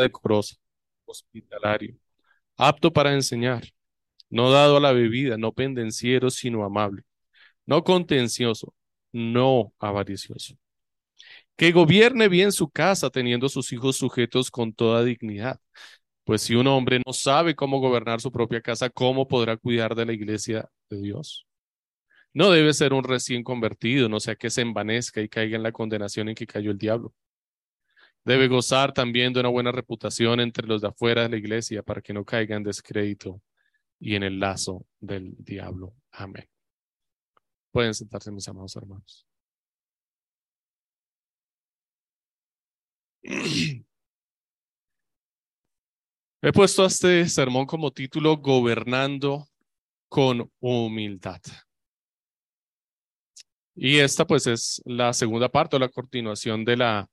decorosa, hospitalario, apto para enseñar, no dado a la bebida, no pendenciero, sino amable, no contencioso, no avaricioso. Que gobierne bien su casa, teniendo sus hijos sujetos con toda dignidad. Pues si un hombre no sabe cómo gobernar su propia casa, ¿cómo podrá cuidar de la iglesia de Dios? No debe ser un recién convertido, no sea que se envanezca y caiga en la condenación en que cayó el diablo. Debe gozar también de una buena reputación entre los de afuera de la iglesia para que no caiga en descrédito y en el lazo del diablo. Amén. Pueden sentarse, mis amados hermanos. He puesto este sermón como título Gobernando con humildad. Y esta pues es la segunda parte o la continuación de la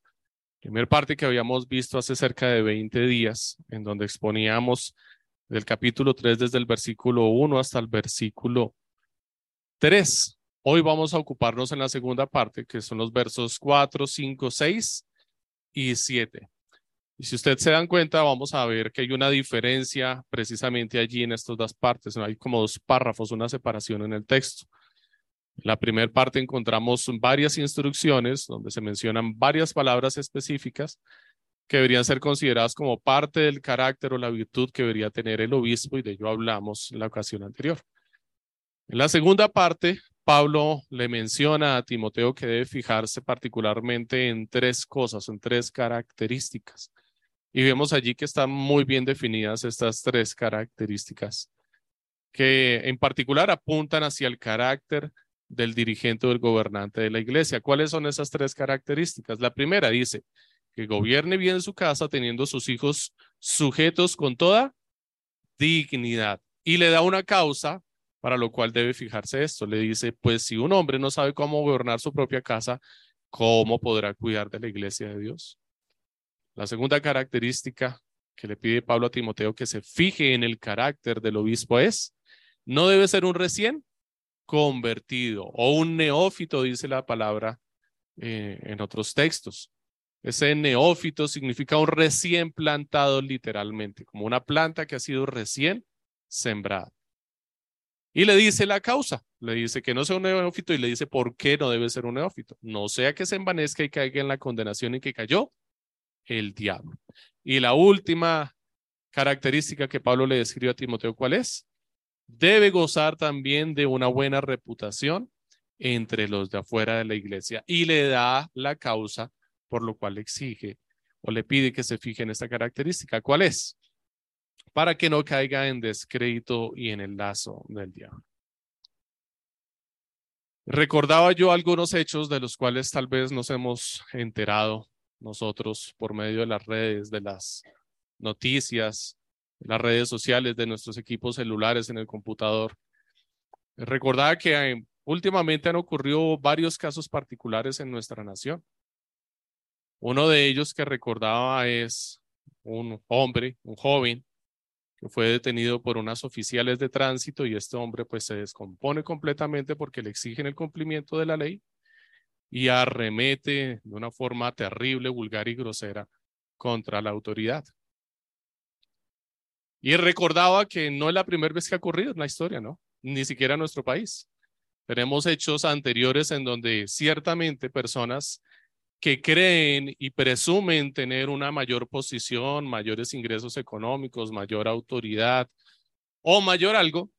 primera parte que habíamos visto hace cerca de 20 días, en donde exponíamos del capítulo 3 desde el versículo 1 hasta el versículo 3. Hoy vamos a ocuparnos en la segunda parte, que son los versos 4, 5, 6 y 7. Y si usted se dan cuenta, vamos a ver que hay una diferencia precisamente allí en estas dos partes. Hay como dos párrafos, una separación en el texto. En la primera parte encontramos varias instrucciones donde se mencionan varias palabras específicas que deberían ser consideradas como parte del carácter o la virtud que debería tener el obispo y de ello hablamos en la ocasión anterior. En la segunda parte, Pablo le menciona a Timoteo que debe fijarse particularmente en tres cosas, en tres características. Y vemos allí que están muy bien definidas estas tres características, que en particular apuntan hacia el carácter del dirigente o del gobernante de la iglesia. ¿Cuáles son esas tres características? La primera dice que gobierne bien su casa teniendo sus hijos sujetos con toda dignidad. Y le da una causa para lo cual debe fijarse esto. Le dice, pues si un hombre no sabe cómo gobernar su propia casa, ¿cómo podrá cuidar de la iglesia de Dios? La segunda característica que le pide Pablo a Timoteo que se fije en el carácter del obispo es, no debe ser un recién convertido o un neófito, dice la palabra eh, en otros textos. Ese neófito significa un recién plantado literalmente, como una planta que ha sido recién sembrada. Y le dice la causa, le dice que no sea un neófito y le dice por qué no debe ser un neófito. No sea que se envanezca y caiga en la condenación en que cayó el diablo. Y la última característica que Pablo le describió a Timoteo, ¿cuál es? Debe gozar también de una buena reputación entre los de afuera de la iglesia y le da la causa por lo cual exige o le pide que se fije en esta característica. ¿Cuál es? Para que no caiga en descrédito y en el lazo del diablo. Recordaba yo algunos hechos de los cuales tal vez nos hemos enterado nosotros por medio de las redes, de las noticias, las redes sociales, de nuestros equipos celulares en el computador. Recordaba que eh, últimamente han ocurrido varios casos particulares en nuestra nación. Uno de ellos que recordaba es un hombre, un joven, que fue detenido por unas oficiales de tránsito y este hombre pues se descompone completamente porque le exigen el cumplimiento de la ley y arremete de una forma terrible, vulgar y grosera contra la autoridad. Y recordaba que no es la primera vez que ha ocurrido en la historia, ¿no? Ni siquiera en nuestro país. Tenemos hechos anteriores en donde ciertamente personas que creen y presumen tener una mayor posición, mayores ingresos económicos, mayor autoridad o mayor algo,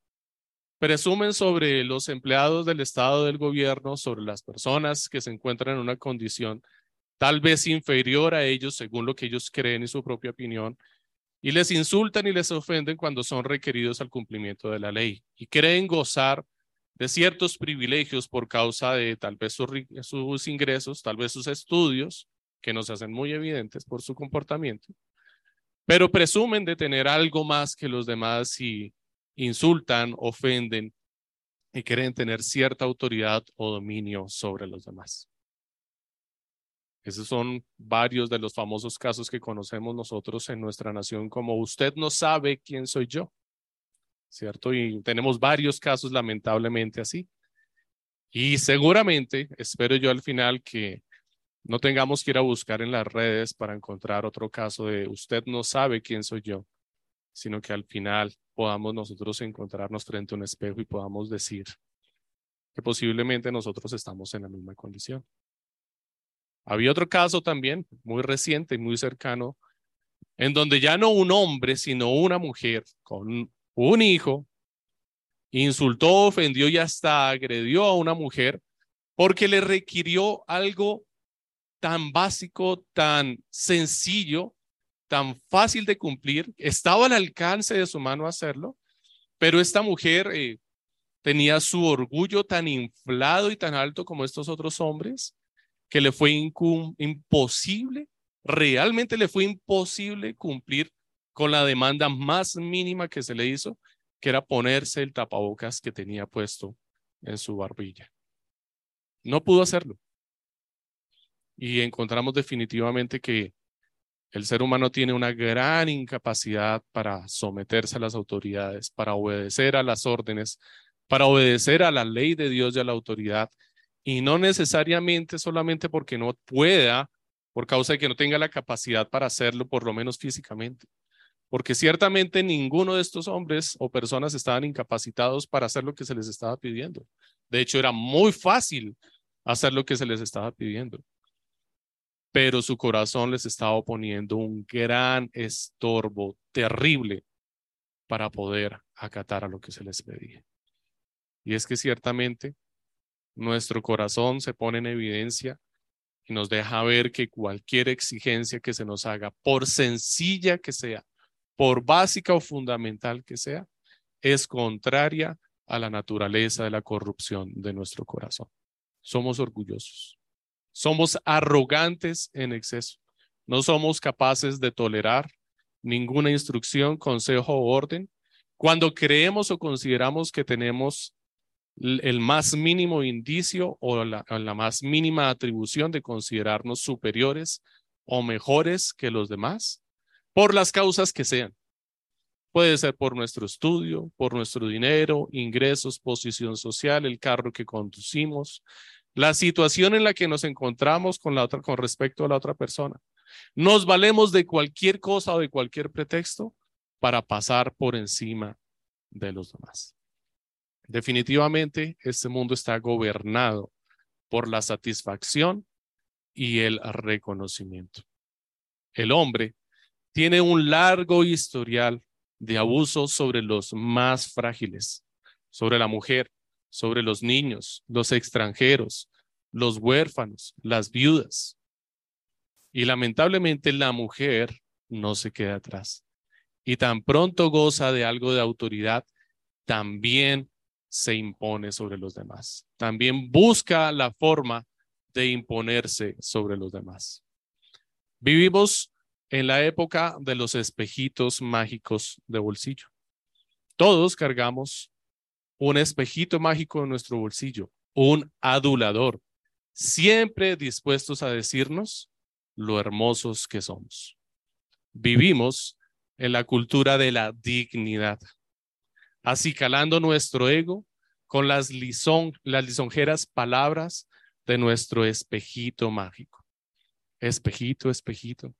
presumen sobre los empleados del Estado del gobierno, sobre las personas que se encuentran en una condición tal vez inferior a ellos según lo que ellos creen y su propia opinión, y les insultan y les ofenden cuando son requeridos al cumplimiento de la ley y creen gozar de ciertos privilegios por causa de tal vez sus, ingresos, tal vez sus estudios, que nos hacen muy evidentes por su comportamiento, pero presumen de tener algo más que los demás y insultan, ofenden y creen tener cierta autoridad o dominio sobre los demás. Esos son varios de los famosos casos que conocemos nosotros en nuestra nación, como usted no sabe quién soy yo, ¿cierto? Y tenemos varios casos lamentablemente así. Y seguramente, espero yo al final que No tengamos que ir a buscar en las redes para encontrar otro caso de usted no sabe quién soy yo, sino que al final podamos nosotros encontrarnos frente a un espejo y podamos decir que posiblemente nosotros estamos en la misma condición. Había otro caso también muy reciente y muy cercano, en donde ya no un hombre, sino una mujer con un hijo insultó, ofendió y hasta agredió a una mujer porque le requirió algo tan básico, tan sencillo, tan fácil de cumplir. Estaba al alcance de su mano hacerlo, pero esta mujer eh, tenía su orgullo tan inflado y tan alto como estos otros hombres que le fue imposible, realmente le fue imposible cumplir con la demanda más mínima que se le hizo, que era ponerse el tapabocas que tenía puesto en su barbilla. No pudo hacerlo. Y encontramos definitivamente que el ser humano tiene una gran incapacidad para someterse a las autoridades, para obedecer a las órdenes, para obedecer a la ley de Dios y a la autoridad, y no necesariamente solamente porque no pueda, por causa de que no tenga la capacidad para hacerlo, por lo menos físicamente. Porque ciertamente ninguno de estos hombres o personas estaban incapacitados para hacer lo que se les estaba pidiendo. De hecho, era muy fácil hacer lo que se les estaba pidiendo. Pero su corazón les estaba poniendo un gran estorbo terrible para poder acatar a lo que se les pedía. Y es que ciertamente nuestro corazón se pone en evidencia y nos deja ver que cualquier exigencia que se nos haga, por sencilla que sea, por básica o fundamental que sea, es contraria a la naturaleza de la corrupción de nuestro corazón. Somos orgullosos, somos arrogantes en exceso, no somos capaces de tolerar ninguna instrucción, consejo o orden. Cuando creemos o consideramos que tenemos el más mínimo indicio o la, más mínima atribución de considerarnos superiores o mejores que los demás, por las causas que sean. Puede ser por nuestro estudio, por nuestro dinero, ingresos, posición social, el carro que conducimos, la situación en la que nos encontramos con la otra con respecto a la otra persona. Nos valemos de cualquier cosa o de cualquier pretexto para pasar por encima de los demás. Definitivamente, este mundo está gobernado por la satisfacción y el reconocimiento. El hombre tiene un largo historial de abuso sobre los más frágiles, sobre la mujer, sobre los niños, los extranjeros, los huérfanos, las viudas. Y lamentablemente la mujer no se queda atrás. Y tan pronto goza de algo de autoridad, también se impone sobre los demás. También busca la forma de imponerse sobre los demás. Vivimos en la época de los espejitos mágicos de bolsillo. Todos cargamos un espejito mágico en nuestro bolsillo, un adulador, siempre dispuestos a decirnos lo hermosos que somos. Vivimos en la cultura de la dignidad acicalando nuestro ego con las, las lisonjeras palabras de nuestro espejito mágico. Espejito, espejito,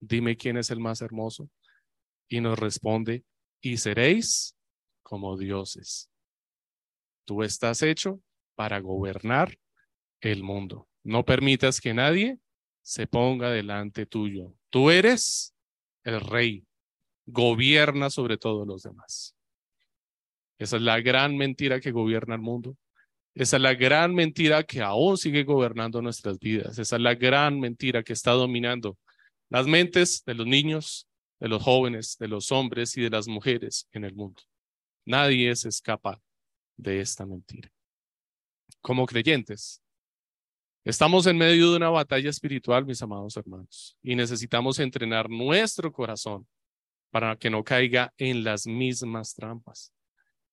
dime quién es el más hermoso. Y nos responde, y seréis como dioses. Tú estás hecho para gobernar el mundo. No permitas que nadie se ponga delante tuyo. Tú eres el rey. Gobierna sobre todos los demás. Esa es la gran mentira que gobierna el mundo. Esa es la gran mentira que aún sigue gobernando nuestras vidas. Esa es la gran mentira que está dominando las mentes de los niños, de los jóvenes, de los hombres y de las mujeres en el mundo. Nadie se escapa de esta mentira. Como creyentes, estamos en medio de una batalla espiritual, mis amados hermanos, y necesitamos entrenar nuestro corazón para que no caiga en las mismas trampas.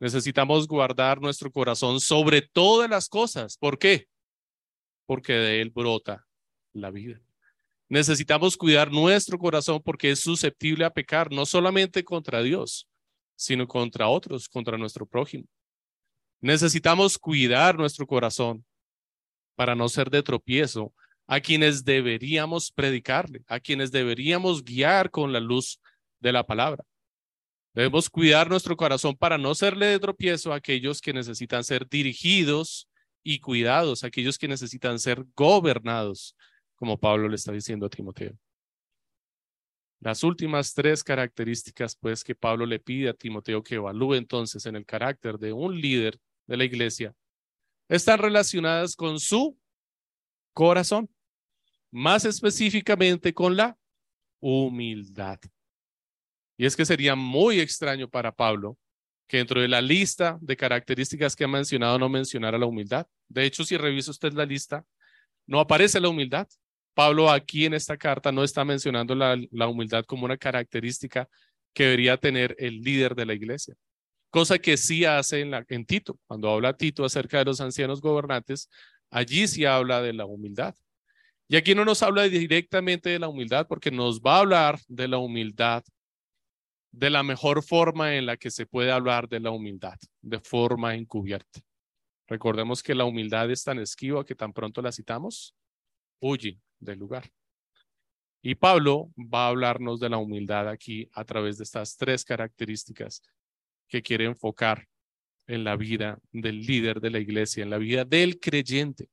Necesitamos guardar nuestro corazón sobre todas las cosas. ¿Por qué? Porque de él brota la vida. Necesitamos cuidar nuestro corazón porque es susceptible a pecar, no solamente contra Dios, sino contra otros, contra nuestro prójimo. Necesitamos cuidar nuestro corazón para no ser de tropiezo a quienes deberíamos predicarle, a quienes deberíamos guiar con la luz de la palabra. Debemos cuidar nuestro corazón para no serle de tropiezo a aquellos que necesitan ser dirigidos y cuidados, aquellos que necesitan ser gobernados, como Pablo le está diciendo a Timoteo. Las últimas tres características, pues, que Pablo le pide a Timoteo que evalúe entonces en el carácter de un líder de la iglesia, están relacionadas con su corazón, más específicamente con la humildad. Y es que sería muy extraño para Pablo que dentro de la lista de características que ha mencionado no mencionara la humildad. De hecho, si revisa usted la lista, no aparece la humildad. Pablo aquí en esta carta no está mencionando la, humildad como una característica que debería tener el líder de la iglesia, cosa que sí hace en, Tito. Cuando habla Tito acerca de los ancianos gobernantes, allí sí habla de la humildad. Y aquí no nos habla directamente de la humildad porque nos va a hablar de la humildad de la mejor forma en la que se puede hablar de la humildad, de forma encubierta. Recordemos que la humildad es tan esquiva que tan pronto la citamos, huye del lugar. Y Pablo va a hablarnos de la humildad aquí a través de estas tres características que quiere enfocar en la vida del líder de la iglesia, en la vida del creyente.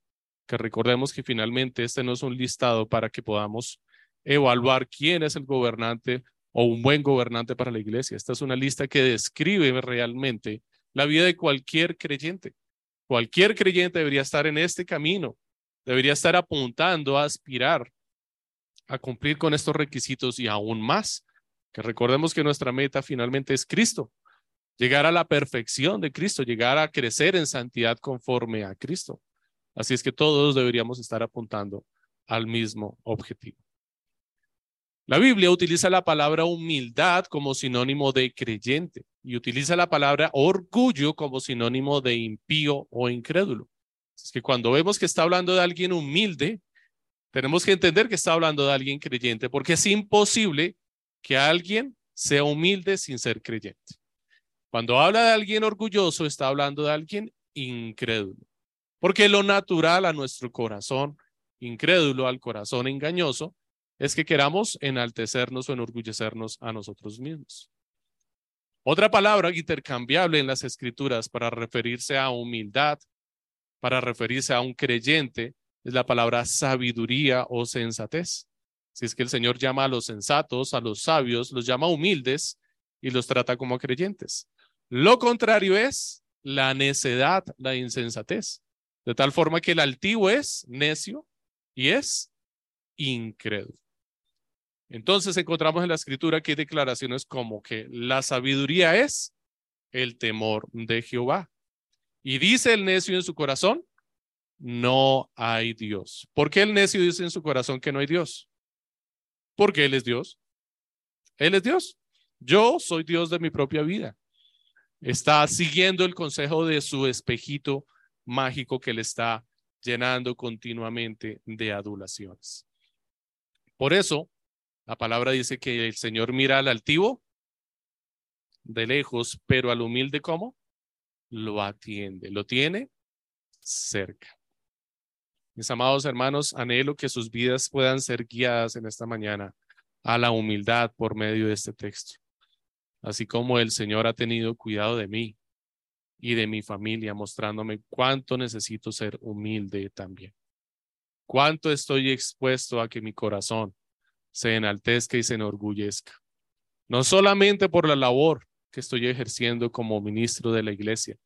Que recordemos que finalmente este no es un listado para que podamos evaluar quién es el gobernante o un buen gobernante para la iglesia. Esta es una lista que describe realmente la vida de cualquier creyente. Cualquier creyente debería estar en este camino debería estar apuntando a aspirar a cumplir con estos requisitos y aún más, que recordemos que nuestra meta finalmente es Cristo, llegar a la perfección de Cristo, llegar a crecer en santidad conforme a Cristo. Así es que todos deberíamos estar apuntando al mismo objetivo. La Biblia utiliza la palabra humildad como sinónimo de creyente y utiliza la palabra orgullo como sinónimo de impío o incrédulo. Es que cuando vemos que está hablando de alguien humilde, tenemos que entender que está hablando de alguien creyente, porque es imposible que alguien sea humilde sin ser creyente. Cuando habla de alguien orgulloso, está hablando de alguien incrédulo, porque lo natural a nuestro corazón incrédulo, al corazón engañoso, es que queramos enaltecernos o enorgullecernos a nosotros mismos. Otra palabra intercambiable en las escrituras para referirse a humildad para referirse a un creyente es la palabra sabiduría o sensatez. Si es que el Señor llama a los sensatos, a los sabios, los llama humildes y los trata como creyentes. Lo contrario es la necedad, la insensatez. De tal forma que el altivo es necio y es incrédulo. Entonces encontramos en la escritura que hay declaraciones como que la sabiduría es el temor de Jehová. Y dice el necio en su corazón, no hay Dios. ¿Por qué el necio dice en su corazón que no hay Dios? Porque Él es Dios. Él es Dios. Yo soy Dios de mi propia vida. Está siguiendo el consejo de su espejito mágico que le está llenando continuamente de adulaciones. Por eso, la palabra dice que el Señor mira al altivo de lejos, pero al humilde ¿cómo? lo atiende, lo tiene cerca. Mis amados hermanos, anhelo que sus vidas puedan ser guiadas en esta mañana a la humildad por medio de este texto, así como el Señor ha tenido cuidado de mí y de mi familia, mostrándome cuánto necesito ser humilde también, cuánto estoy expuesto a que mi corazón se enaltezca y se enorgullezca, no solamente por la labor que estoy ejerciendo como ministro de la iglesia,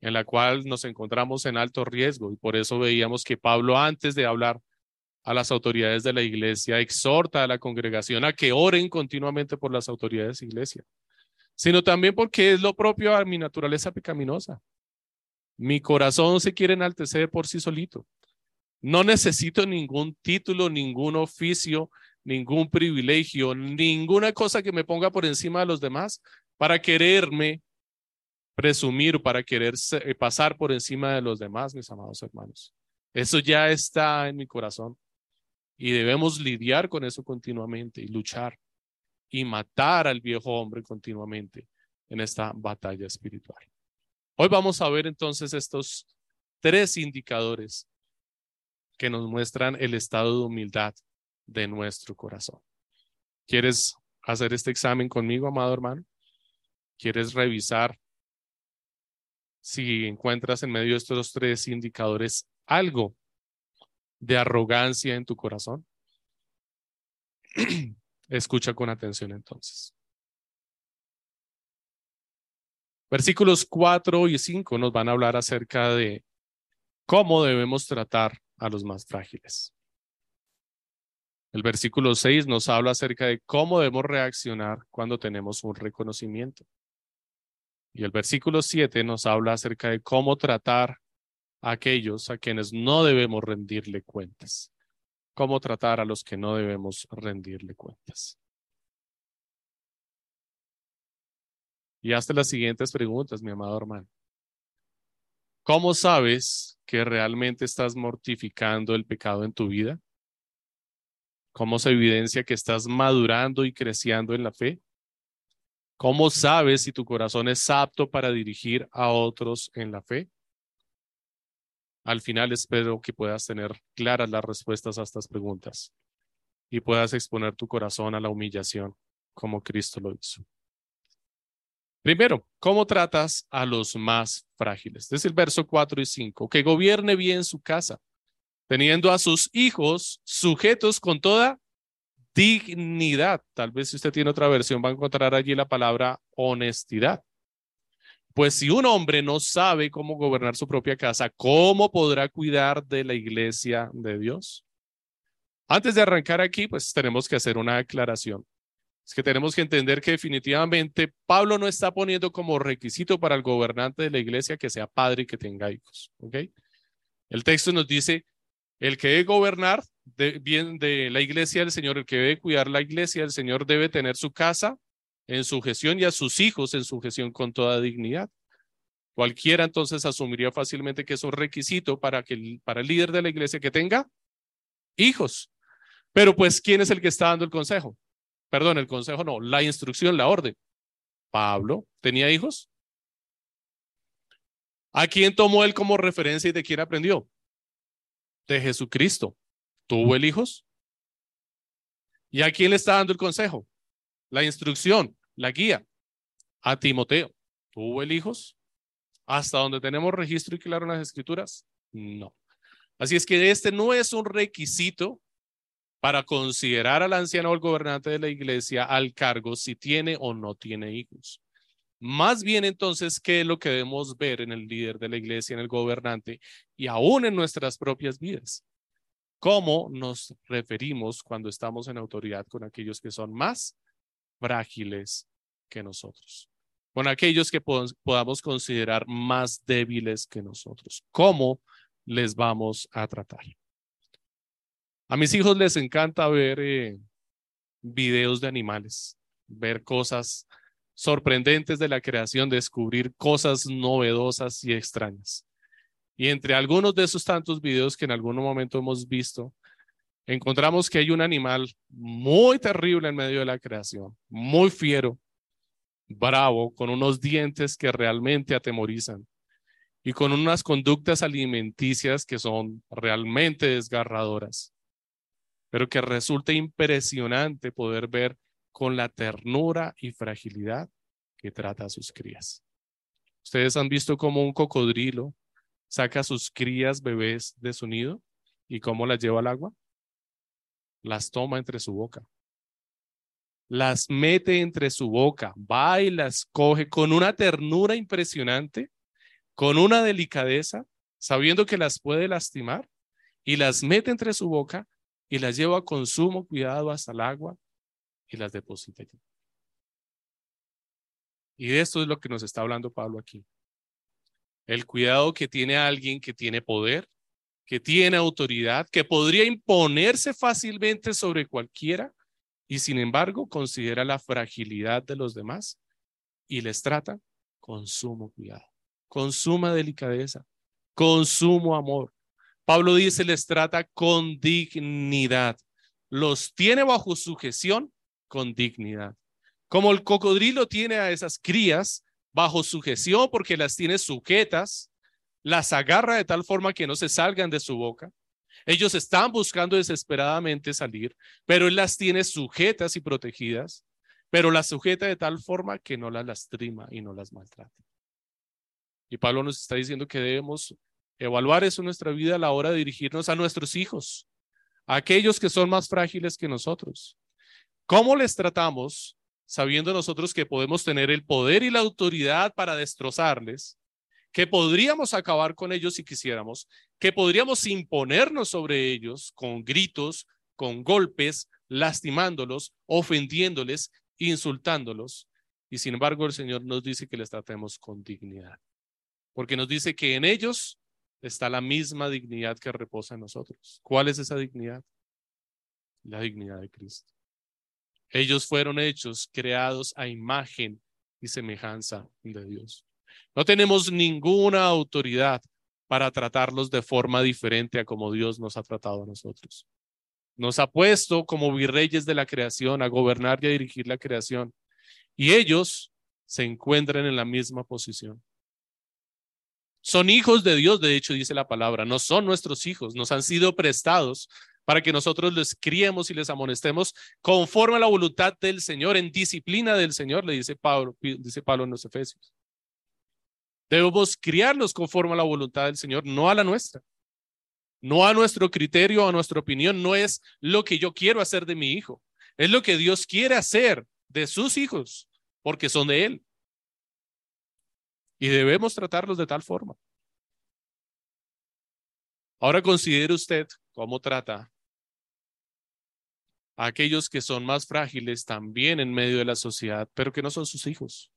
en la cual nos encontramos en alto riesgo y por eso veíamos que Pablo antes de hablar a las autoridades de la iglesia exhorta a la congregación a que oren continuamente por las autoridades de la iglesia, sino también porque es lo propio a mi naturaleza pecaminosa. Mi corazón se quiere enaltecer por sí solito. No necesito ningún título, ningún oficio, ningún privilegio, ninguna cosa que me ponga por encima de los demás para quererme presumir, para querer eh, pasar por encima de los demás, mis amados hermanos. Eso ya está en mi corazón y debemos lidiar con eso continuamente y luchar y matar al viejo hombre continuamente en esta batalla espiritual. Hoy vamos a ver entonces estos tres indicadores que nos muestran el estado de humildad de nuestro corazón. ¿Quieres hacer este examen conmigo, amado hermano? ¿Quieres revisar si encuentras en medio de estos tres indicadores algo de arrogancia en tu corazón? Escucha con atención entonces. Versículos 4 y 5 nos van a hablar acerca de cómo debemos tratar a los más frágiles. El versículo 6 nos habla acerca de cómo debemos reaccionar cuando tenemos un reconocimiento. Y el versículo 7 nos habla acerca de cómo tratar a aquellos a quienes no debemos rendirle cuentas. Cómo tratar a los que no debemos rendirle cuentas. Y hazte las siguientes preguntas, mi amado hermano. ¿Cómo sabes que realmente estás mortificando el pecado en tu vida? ¿Cómo se evidencia que estás madurando y creciendo en la fe? ¿Cómo sabes si tu corazón es apto para dirigir a otros en la fe? Al final espero que puedas tener claras las respuestas a estas preguntas y puedas exponer tu corazón a la humillación como Cristo lo hizo. Primero, ¿cómo tratas a los más frágiles? Es el verso 4 y 5. Que gobierne bien su casa, teniendo a sus hijos sujetos con toda dignidad. Tal vez si usted tiene otra versión va a encontrar allí la palabra honestidad. Pues si un hombre no sabe cómo gobernar su propia casa, ¿cómo podrá cuidar de la iglesia de Dios? Antes de arrancar aquí, pues tenemos que hacer una aclaración es que tenemos que entender que definitivamente Pablo no está poniendo como requisito para el gobernante de la iglesia que sea padre y que tenga hijos. El texto nos dice, el que debe gobernar bien de la iglesia del Señor, el que debe cuidar la iglesia del Señor debe tener su casa en sujeción y a sus hijos en sujeción con toda dignidad. Cualquiera entonces asumiría fácilmente que es un requisito para, que, para el líder de la iglesia que tenga hijos. Pero pues, ¿quién es el que está dando el consejo? perdón, el consejo no, la instrucción, la orden. Pablo, ¿tenía hijos? ¿A quién tomó él como referencia y de quién aprendió? De Jesucristo. ¿Tuvo él hijos? ¿Y a quién le está dando el consejo? La instrucción, la guía. A Timoteo. ¿Tuvo él hijos? ¿Hasta donde tenemos registro y claro en las escrituras? No. Así es que este no es un requisito para considerar al anciano o al gobernante de la iglesia al cargo si tiene o no tiene hijos. Más bien entonces, ¿qué es lo que debemos ver en el líder de la iglesia, en el gobernante y aún en nuestras propias vidas? ¿Cómo nos referimos cuando estamos en autoridad con aquellos que son más frágiles que nosotros? Con aquellos que podamos considerar más débiles que nosotros. ¿Cómo les vamos a tratar? A mis hijos les encanta ver eh, videos de animales, ver cosas sorprendentes de la creación, descubrir cosas novedosas y extrañas. Y entre algunos de esos tantos videos que en algún momento hemos visto, encontramos que hay un animal muy terrible en medio de la creación, muy fiero, bravo, con unos dientes que realmente atemorizan y con unas conductas alimenticias que son realmente desgarradoras pero que resulta impresionante poder ver con la ternura y fragilidad que trata a sus crías. Ustedes han visto cómo un cocodrilo saca a sus crías bebés de su nido y cómo las lleva al agua. Las toma entre su boca. Las mete entre su boca, va y las coge con una ternura impresionante, con una delicadeza, sabiendo que las puede lastimar, y las mete entre su boca y las lleva con sumo cuidado hasta el agua y las deposita allí. Y de esto es lo que nos está hablando Pablo aquí. El cuidado que tiene alguien que tiene poder, que tiene autoridad, que podría imponerse fácilmente sobre cualquiera y sin embargo considera la fragilidad de los demás y les trata con sumo cuidado, con suma delicadeza, con sumo amor, Pablo dice, les trata con dignidad. Los tiene bajo sujeción con dignidad. Como el cocodrilo tiene a esas crías bajo sujeción porque las tiene sujetas, las agarra de tal forma que no se salgan de su boca. Ellos están buscando desesperadamente salir, pero Él las tiene sujetas y protegidas, pero las sujeta de tal forma que no las lastima y no las maltrata. Y Pablo nos está diciendo que debemos evaluar eso en nuestra vida a la hora de dirigirnos a nuestros hijos, a aquellos que son más frágiles que nosotros. ¿Cómo les tratamos sabiendo nosotros que podemos tener el poder y la autoridad para destrozarles? que podríamos acabar con ellos si quisiéramos, que podríamos imponernos sobre ellos con gritos, con golpes, lastimándolos, ofendiéndoles, insultándolos. Y sin embargo el Señor nos dice que les tratemos con dignidad, porque nos dice que en ellos está la misma dignidad que reposa en nosotros. ¿Cuál es esa dignidad? La dignidad de Cristo. Ellos fueron hechos, creados a imagen y semejanza de Dios. No tenemos ninguna autoridad para tratarlos de forma diferente a como Dios nos ha tratado a nosotros. Nos ha puesto como virreyes de la creación a gobernar y a dirigir la creación. Y ellos se encuentran en la misma posición. Son hijos de Dios, de hecho, dice la palabra. No son nuestros hijos, nos han sido prestados para que nosotros les criemos y les amonestemos conforme a la voluntad del Señor, en disciplina del Señor, le dice Pablo, dice Pablo en los Efesios. Debemos criarlos conforme a la voluntad del Señor, no a la nuestra. No a nuestro criterio, a nuestra opinión, no es lo que yo quiero hacer de mi hijo. Es lo que Dios quiere hacer de sus hijos, porque son de Él. Y debemos tratarlos de tal forma. Ahora considere usted cómo trata aquellos que son más frágiles también en medio de la sociedad, pero que no son sus hijos.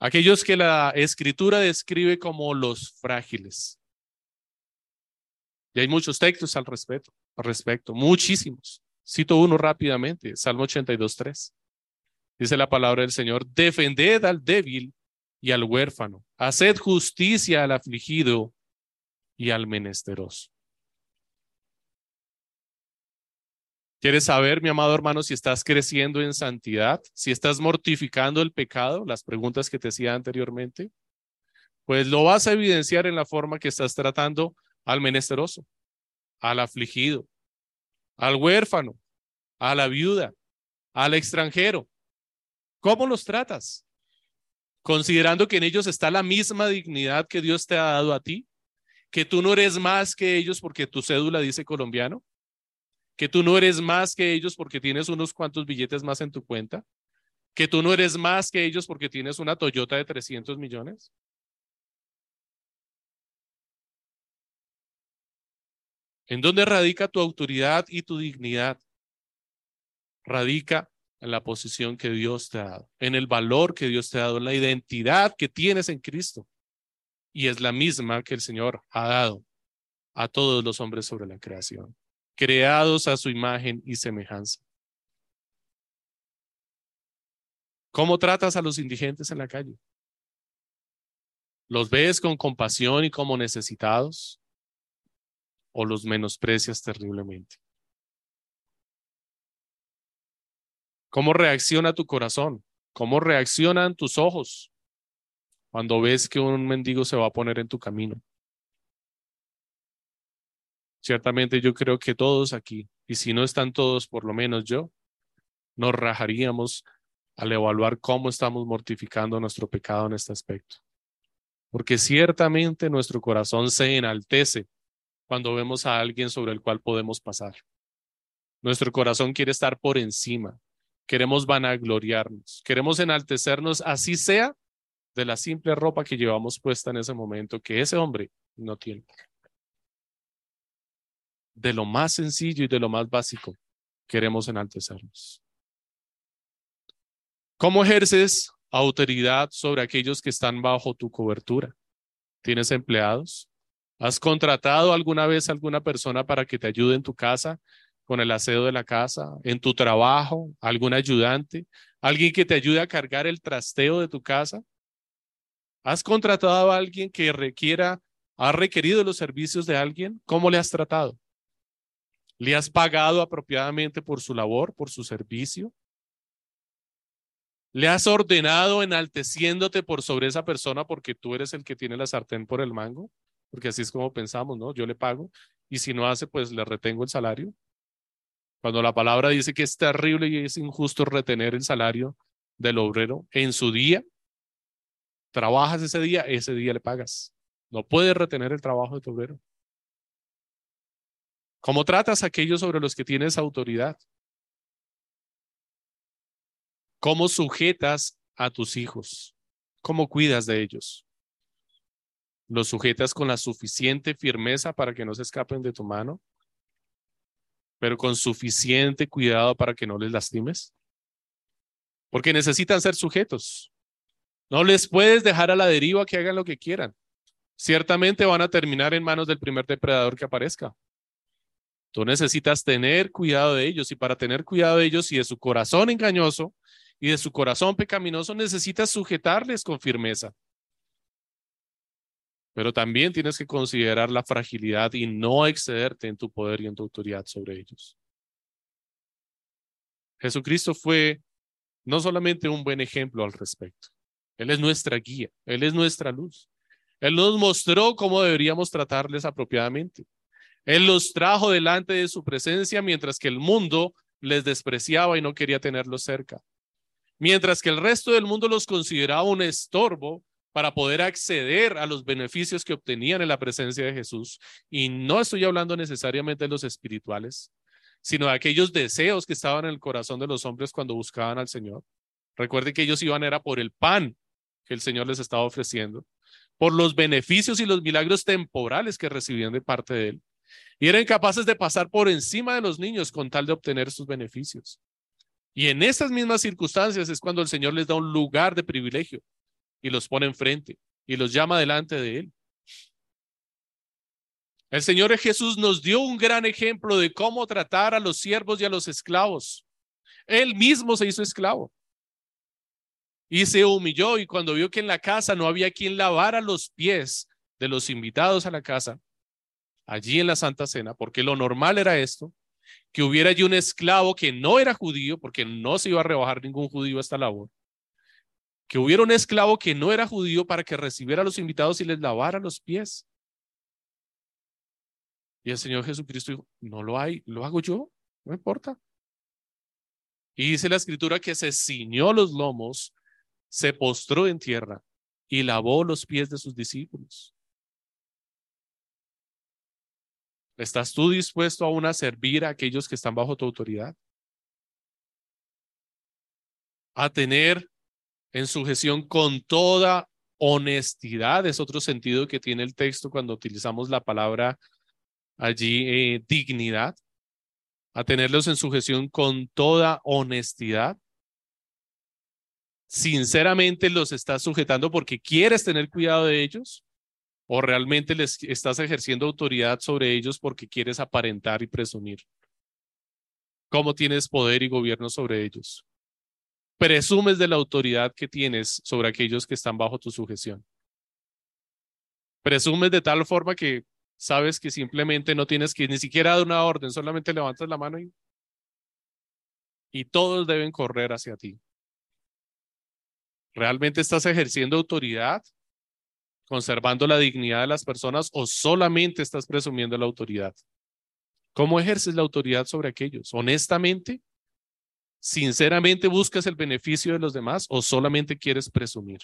Aquellos que la escritura describe como los frágiles. Y hay muchos textos al respecto, al respecto, muchísimos. Cito uno rápidamente, Salmo 82.3. Dice la palabra del Señor, defended al débil y al huérfano, haced justicia al afligido y al menesteroso. ¿Quieres saber, mi amado hermano, si estás creciendo en santidad? Si estás mortificando el pecado, las preguntas que te hacía anteriormente, pues lo vas a evidenciar en la forma que estás tratando al menesteroso, al afligido, al huérfano, a la viuda, al extranjero. ¿Cómo los tratas? Considerando que en ellos está la misma dignidad que Dios te ha dado a ti, que tú no eres más que ellos porque tu cédula dice colombiano, que tú no eres más que ellos porque tienes unos cuantos billetes más en tu cuenta, que tú no eres más que ellos porque tienes una Toyota de 300 millones. ¿En dónde radica tu autoridad y tu dignidad? Radica en la posición que Dios te ha dado, en el valor que Dios te ha dado, en la identidad que tienes en Cristo. Y es la misma que el Señor ha dado a todos los hombres sobre la creación creados a su imagen y semejanza. ¿Cómo tratas a los indigentes en la calle? ¿Los ves con compasión y como necesitados? ¿O los menosprecias terriblemente? ¿Cómo reacciona tu corazón? ¿Cómo reaccionan tus ojos cuando ves que un mendigo se va a poner en tu camino? Ciertamente yo creo que todos aquí, y si no están todos, por lo menos yo, nos rajaríamos al evaluar cómo estamos mortificando nuestro pecado en este aspecto. Porque ciertamente nuestro corazón se enaltece cuando vemos a alguien sobre el cual podemos pasar. Nuestro corazón quiere estar por encima. Queremos vanagloriarnos. Queremos enaltecernos, así sea, de la simple ropa que llevamos puesta en ese momento que ese hombre no tiene de lo más sencillo y de lo más básico, queremos enaltecernos. ¿Cómo ejerces autoridad sobre aquellos que están bajo tu cobertura? ¿Tienes empleados? ¿Has contratado alguna vez a alguna persona para que te ayude en tu casa con el aseo de la casa, en tu trabajo, algún ayudante, alguien que te ayude a cargar el trasteo de tu casa? ¿Has contratado a alguien que requiera, ha requerido los servicios de alguien? ¿Cómo le has tratado? ¿Le has pagado apropiadamente por su labor, por su servicio? ¿Le has ordenado enalteciéndote por sobre esa persona porque tú eres el que tiene la sartén por el mango? Porque así es como pensamos, ¿no? Yo le pago y si no hace, pues le retengo el salario. Cuando la palabra dice que es terrible y es injusto retener el salario del obrero en su día, trabajas ese día, ese día le pagas. No puedes retener el trabajo de tu obrero. ¿Cómo tratas a aquellos sobre los que tienes autoridad? ¿Cómo sujetas a tus hijos? ¿Cómo cuidas de ellos? ¿Los sujetas con la suficiente firmeza para que no se escapen de tu mano? ¿Pero con suficiente cuidado para que no les lastimes? Porque necesitan ser sujetos. No les puedes dejar a la deriva que hagan lo que quieran. Ciertamente van a terminar en manos del primer depredador que aparezca. Tú necesitas tener cuidado de ellos y para tener cuidado de ellos y de su corazón engañoso y de su corazón pecaminoso necesitas sujetarles con firmeza. Pero también tienes que considerar la fragilidad y no excederte en tu poder y en tu autoridad sobre ellos. Jesucristo fue no solamente un buen ejemplo al respecto, Él es nuestra guía, Él es nuestra luz. Él nos mostró cómo deberíamos tratarles apropiadamente. Él los trajo delante de su presencia mientras que el mundo les despreciaba y no quería tenerlos cerca. Mientras que el resto del mundo los consideraba un estorbo para poder acceder a los beneficios que obtenían en la presencia de Jesús. Y no estoy hablando necesariamente de los espirituales, sino de aquellos deseos que estaban en el corazón de los hombres cuando buscaban al Señor. Recuerden que ellos iban era por el pan que el Señor les estaba ofreciendo, por los beneficios y los milagros temporales que recibían de parte de Él. Y eran capaces de pasar por encima de los niños con tal de obtener sus beneficios. Y en esas mismas circunstancias es cuando el Señor les da un lugar de privilegio y los pone enfrente y los llama delante de Él. El Señor Jesús nos dio un gran ejemplo de cómo tratar a los siervos y a los esclavos. Él mismo se hizo esclavo y se humilló y cuando vio que en la casa no había quien lavara los pies de los invitados a la casa, allí en la Santa Cena, porque lo normal era esto, que hubiera allí un esclavo que no era judío, porque no se iba a rebajar ningún judío a esta labor, que hubiera un esclavo que no era judío para que recibiera a los invitados y les lavara los pies. Y el Señor Jesucristo dijo, no lo hay, lo hago yo, no importa. Y dice la escritura que se ciñó los lomos, se postró en tierra y lavó los pies de sus discípulos. ¿Estás tú dispuesto aún a servir a aquellos que están bajo tu autoridad? A tener en sujeción con toda honestidad, es otro sentido que tiene el texto cuando utilizamos la palabra allí eh, dignidad, a tenerlos en sujeción con toda honestidad. Sinceramente los estás sujetando porque quieres tener cuidado de ellos o realmente les estás ejerciendo autoridad sobre ellos porque quieres aparentar y presumir. ¿Cómo tienes poder y gobierno sobre ellos? presumes de la autoridad que tienes sobre aquellos que están bajo tu sujeción. Presumes de tal forma que sabes que simplemente no tienes que ni siquiera dar una orden, solamente levantas la mano y, y todos deben correr hacia ti. ¿Realmente estás ejerciendo autoridad, conservando la dignidad de las personas o solamente estás presumiendo la autoridad? ¿Cómo ejerces la autoridad sobre aquellos? ¿Honestamente? ¿Sinceramente buscas el beneficio de los demás o solamente quieres presumir?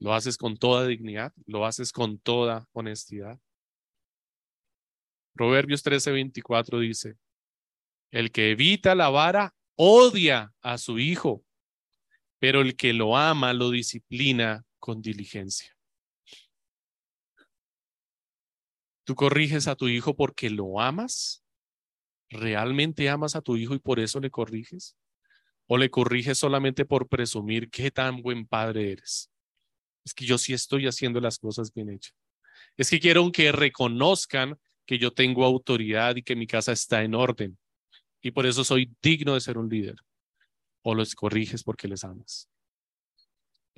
¿Lo haces con toda dignidad? ¿Lo haces con toda honestidad? Proverbios 13:24 dice, el que evita la vara odia a su hijo, pero el que lo ama lo disciplina con diligencia. ¿Tú corriges a tu hijo porque lo amas ¿Realmente amas a tu hijo y por eso le corriges? ¿O le corriges solamente por presumir qué tan buen padre eres? Es que yo sí estoy haciendo las cosas bien hechas. Es que quiero que reconozcan que yo tengo autoridad y que mi casa está en orden. Y por eso soy digno de ser un líder. O los corriges porque les amas.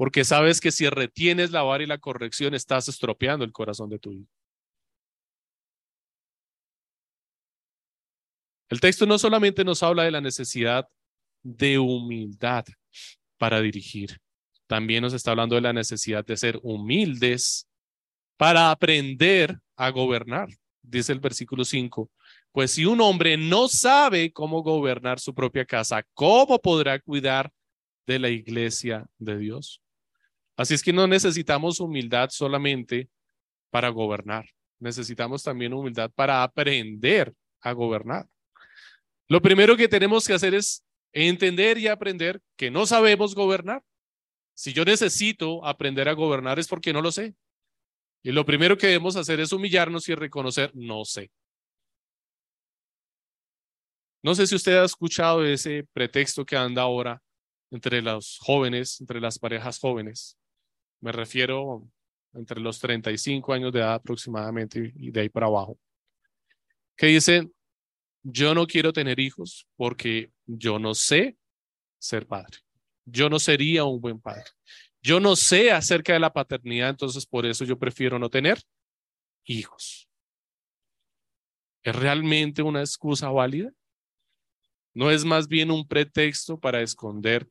Porque sabes que si retienes la vara y la corrección, estás estropeando el corazón de tu hijo. El texto no solamente nos habla de la necesidad de humildad para dirigir, también nos está hablando de la necesidad de ser humildes para aprender a gobernar. dice el versículo 5, pues si un hombre no sabe cómo gobernar su propia casa, ¿cómo podrá cuidar de la iglesia de Dios? Así es que no necesitamos humildad solamente para gobernar, necesitamos también humildad para aprender a gobernar. Lo primero que tenemos que hacer es entender y aprender que no sabemos gobernar. Si yo necesito aprender a gobernar es porque no lo sé. Y lo primero que debemos hacer es humillarnos y reconocer, no sé. No sé si usted ha escuchado ese pretexto que anda ahora entre los jóvenes, entre las parejas jóvenes. Me refiero entre los 35 años de edad aproximadamente y de ahí para abajo. Que dicen, yo no quiero tener hijos porque yo no sé ser padre. Yo no sería un buen padre. Yo no sé acerca de la paternidad, entonces por eso yo prefiero no tener hijos. ¿Es realmente una excusa válida? ¿No es más bien un pretexto para esconder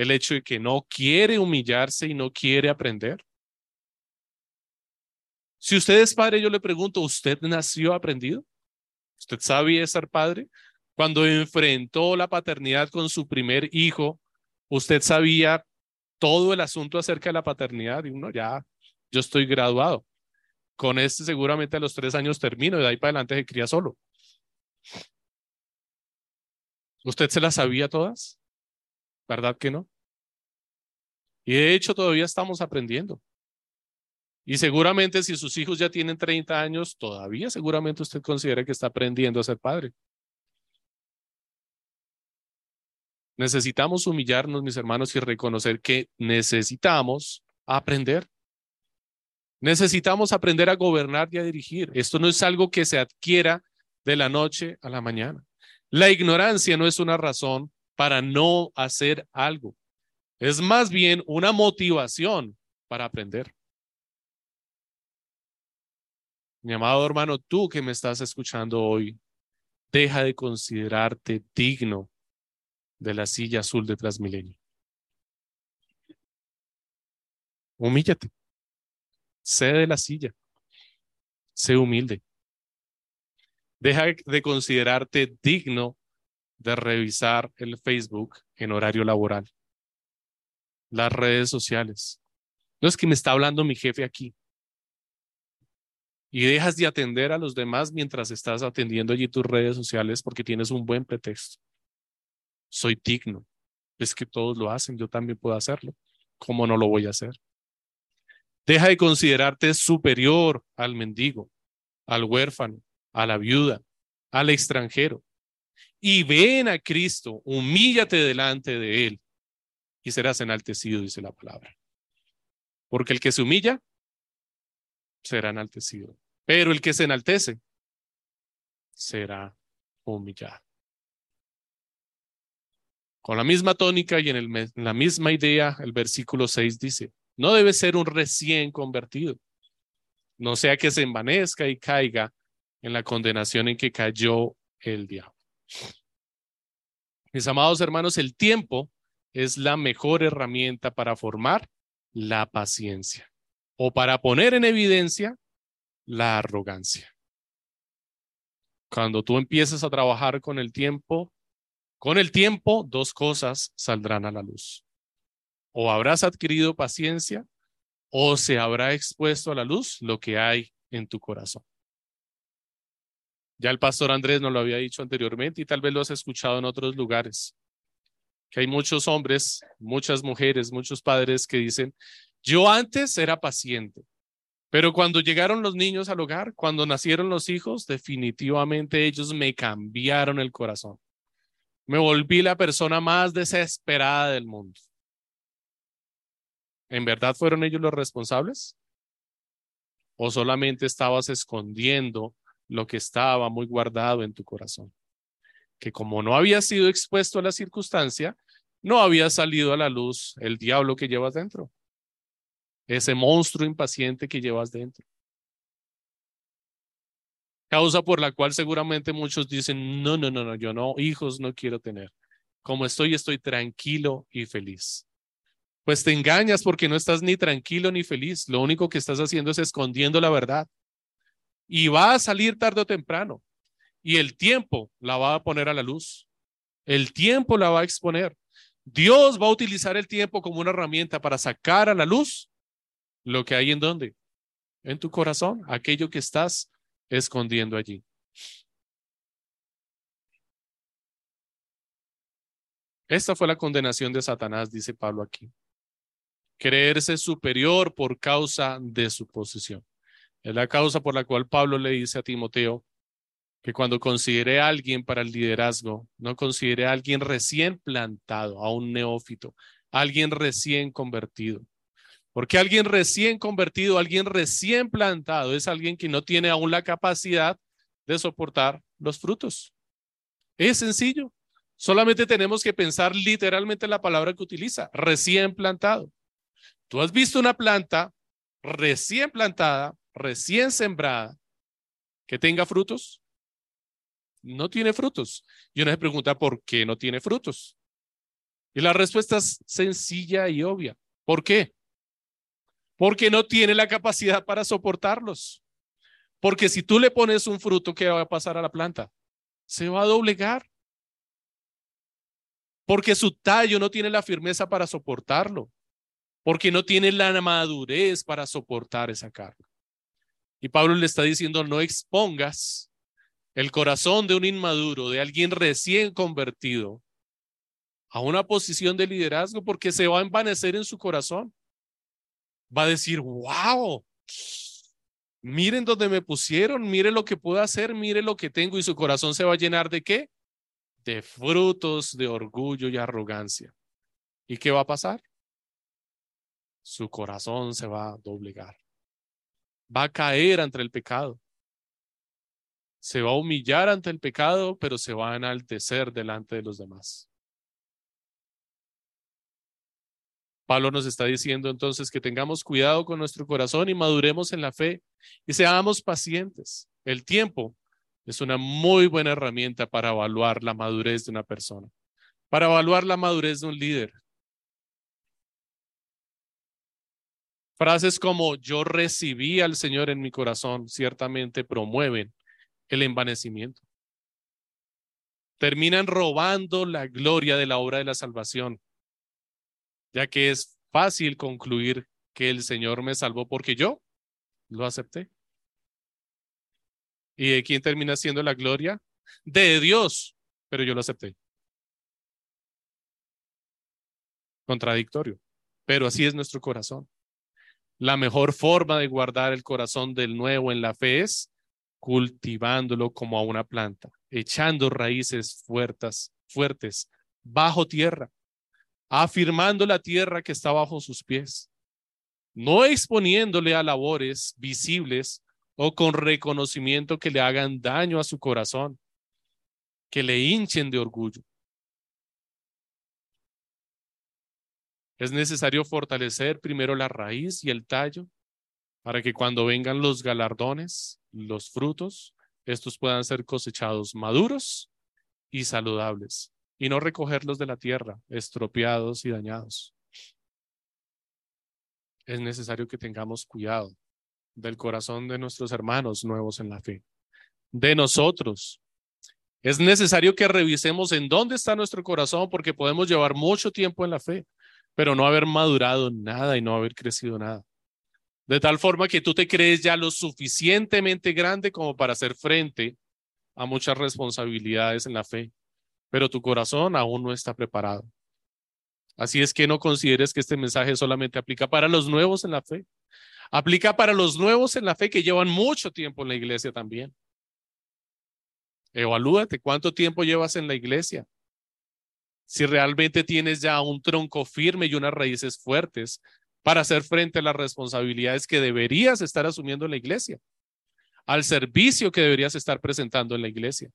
el hecho de que no quiere humillarse y no quiere aprender? Si usted es padre, yo le pregunto, ¿usted nació aprendido? ¿Usted sabía ser padre? Cuando enfrentó la paternidad con su primer hijo, ¿usted sabía todo el asunto acerca de la paternidad y uno ya, yo estoy graduado. Con este seguramente a los tres años termino y de ahí para adelante se cría solo. ¿Usted se las sabía todas? ¿Verdad que no? Y de hecho todavía estamos aprendiendo. Y seguramente si sus hijos ya tienen 30 años, todavía seguramente usted considera que está aprendiendo a ser padre. Necesitamos humillarnos, mis hermanos, y reconocer que necesitamos aprender. Necesitamos aprender a gobernar y a dirigir. Esto no es algo que se adquiera de la noche a la mañana. La ignorancia no es una razón para no hacer algo. Es más bien una motivación para aprender. Mi amado hermano, tú que me estás escuchando hoy, deja de considerarte digno de la silla azul de Transmilenio. Humíllate. Cede la silla. Sé humilde. Deja de considerarte digno de revisar el Facebook en horario laboral. Las redes sociales. No es que me está hablando mi jefe aquí. Y dejas de atender a los demás mientras estás atendiendo allí tus redes sociales porque tienes un buen pretexto soy digno. Es que todos lo hacen, yo también puedo hacerlo. ¿Cómo no lo voy a hacer? Deja de considerarte superior al mendigo, al huérfano, a la viuda, al extranjero. Y ven a Cristo, humíllate delante de Él y serás enaltecido, dice la palabra. Porque el que se humilla será enaltecido, pero el que se enaltece será humillado. Con la misma tónica y en, la misma idea, el versículo 6 dice, no debe ser un recién convertido, no sea que se envanezca y caiga en la condenación en que cayó el diablo. Mis amados hermanos, el tiempo es la mejor herramienta para formar la paciencia o para poner en evidencia la arrogancia. Cuando tú empiezas a trabajar con el tiempo, con el tiempo, dos cosas saldrán a la luz. O habrás adquirido paciencia o se habrá expuesto a la luz lo que hay en tu corazón. Ya el pastor Andrés nos lo había dicho anteriormente y tal vez lo has escuchado en otros lugares, que hay muchos hombres, muchas mujeres, muchos padres que dicen, yo antes era paciente, pero cuando llegaron los niños al hogar, cuando nacieron los hijos, definitivamente ellos me cambiaron el corazón. Me volví la persona más desesperada del mundo. ¿En verdad fueron ellos los responsables? ¿O solamente estabas escondiendo lo que estaba muy guardado en tu corazón? Que como no había sido expuesto a la circunstancia, no había salido a la luz el diablo que llevas dentro. Ese monstruo impaciente que llevas dentro causa por la cual seguramente muchos dicen, no, no, no, no, yo no, hijos no quiero tener. Como estoy, estoy tranquilo y feliz. Pues te engañas porque no estás ni tranquilo ni feliz. Lo único que estás haciendo es escondiendo la verdad. Y va a salir tarde o temprano. Y el tiempo la va a poner a la luz. El tiempo la va a exponer. Dios va a utilizar el tiempo como una herramienta para sacar a la luz lo que hay en donde? En tu corazón, aquello que estás escondiendo allí. Esta fue la condenación de Satanás, dice Pablo aquí. Creerse superior por causa de su posición. Es la causa por la cual Pablo le dice a Timoteo que cuando considere a alguien para el liderazgo, no considere a alguien recién plantado, a un neófito, a alguien recién convertido. Porque alguien recién convertido, alguien recién plantado, es alguien que no tiene aún la capacidad de soportar los frutos. Es sencillo. Solamente tenemos que pensar literalmente la palabra que utiliza, recién plantado. Tú has visto una planta recién plantada, recién sembrada, que tenga frutos. No tiene frutos. Y uno se pregunta, ¿por qué no tiene frutos? Y la respuesta es sencilla y obvia. ¿Por qué? Porque no tiene la capacidad para soportarlos. Porque si tú le pones un fruto, ¿qué va a pasar a la planta? Se va a doblegar porque su tallo no tiene la firmeza para soportarlo, porque no tiene la madurez para soportar esa carga. Y Pablo le está diciendo, no expongas el corazón de un inmaduro, de alguien recién convertido, a una posición de liderazgo, porque se va a envanecer en su corazón. Va a decir, wow, miren dónde me pusieron, miren lo que puedo hacer, miren lo que tengo, y su corazón se va a llenar de qué? de frutos de orgullo y arrogancia. ¿Y qué va a pasar? Su corazón se va a doblegar. Va a caer ante el pecado. Se va a humillar ante el pecado, pero se va a enaltecer delante de los demás. Pablo nos está diciendo entonces que tengamos cuidado con nuestro corazón y maduremos en la fe y seamos pacientes. El tiempo es una muy buena herramienta para evaluar la madurez de una persona, para evaluar la madurez de un líder. Frases como yo recibí al Señor en mi corazón ciertamente promueven el envanecimiento. Terminan robando la gloria de la obra de la salvación, ya que es fácil concluir que el Señor me salvó porque yo lo acepté. ¿Y de quién termina siendo la gloria? De Dios, pero yo lo acepté. Contradictorio, pero así es nuestro corazón. La mejor forma de guardar el corazón del nuevo en la fe es cultivándolo como a una planta, echando raíces fuertes, fuertes bajo tierra, afirmando la tierra que está bajo sus pies, no exponiéndole a labores visibles o con reconocimiento que le hagan daño a su corazón, que le hinchen de orgullo. Es necesario fortalecer primero la raíz y el tallo para que cuando vengan los galardones, los frutos, estos puedan ser cosechados maduros y saludables y no recogerlos de la tierra, estropeados y dañados. Es necesario que tengamos cuidado del corazón de nuestros hermanos nuevos en la fe, de nosotros. Es necesario que revisemos en dónde está nuestro corazón porque podemos llevar mucho tiempo en la fe, pero no haber madurado nada y no haber crecido nada. De tal forma que tú te crees ya lo suficientemente grande como para hacer frente a muchas responsabilidades en la fe, pero tu corazón aún no está preparado. Así es que no consideres que este mensaje solamente aplica para los nuevos en la fe, Aplica para los nuevos en la fe que llevan mucho tiempo en la iglesia también. Evalúate cuánto tiempo llevas en la iglesia. Si realmente tienes ya un tronco firme y unas raíces fuertes para hacer frente a las responsabilidades que deberías estar asumiendo en la iglesia, al servicio que deberías estar presentando en la iglesia.